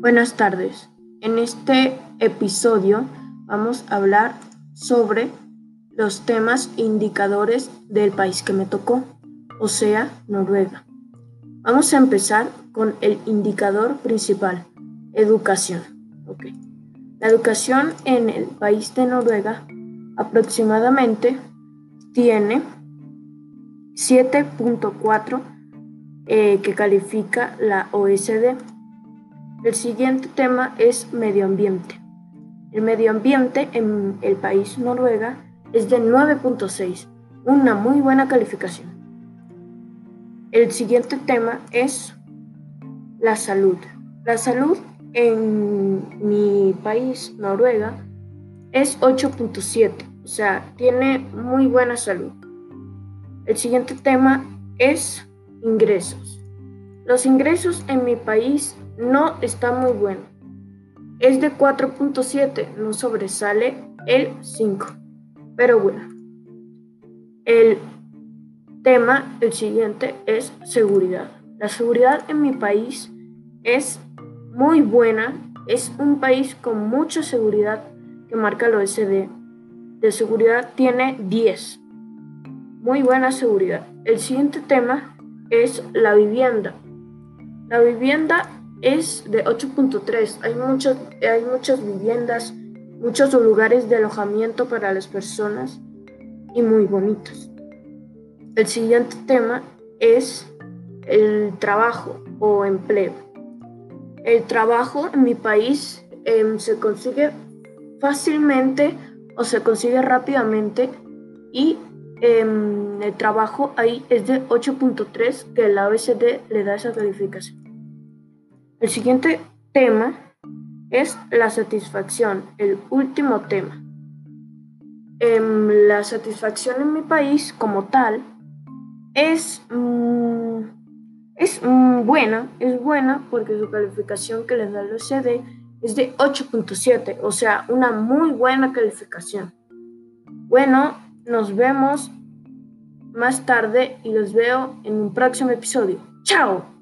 Buenas tardes. En este episodio vamos a hablar sobre los temas indicadores del país que me tocó, o sea, Noruega. Vamos a empezar con el indicador principal, educación. La educación en el país de Noruega aproximadamente tiene 7.4 eh, que califica la OSD. El siguiente tema es medio ambiente. El medio ambiente en el país Noruega es de 9.6, una muy buena calificación. El siguiente tema es la salud. La salud en mi país, Noruega, es 8.7, o sea, tiene muy buena salud. El siguiente tema es ingresos. Los ingresos en mi país no están muy buenos. Es de 4.7, no sobresale el 5. Pero bueno, el tema, el siguiente, es seguridad. La seguridad en mi país es muy buena. Es un país con mucha seguridad que marca el OSD. De seguridad tiene 10. Muy buena seguridad. El siguiente tema es la vivienda. La vivienda es de 8.3. Hay, hay muchas viviendas, muchos lugares de alojamiento para las personas y muy bonitos. El siguiente tema es el trabajo o empleo. El trabajo en mi país em, se consigue fácilmente o se consigue rápidamente y em, el trabajo ahí es de 8.3 que la OECD le da esa calificación. El siguiente tema es la satisfacción, el último tema. Em, la satisfacción en mi país como tal es, mm, es mm, buena, es buena porque su calificación que le da el OECD es de 8.7, o sea, una muy buena calificación. Bueno, nos vemos más tarde y los veo en un próximo episodio. ¡Chao!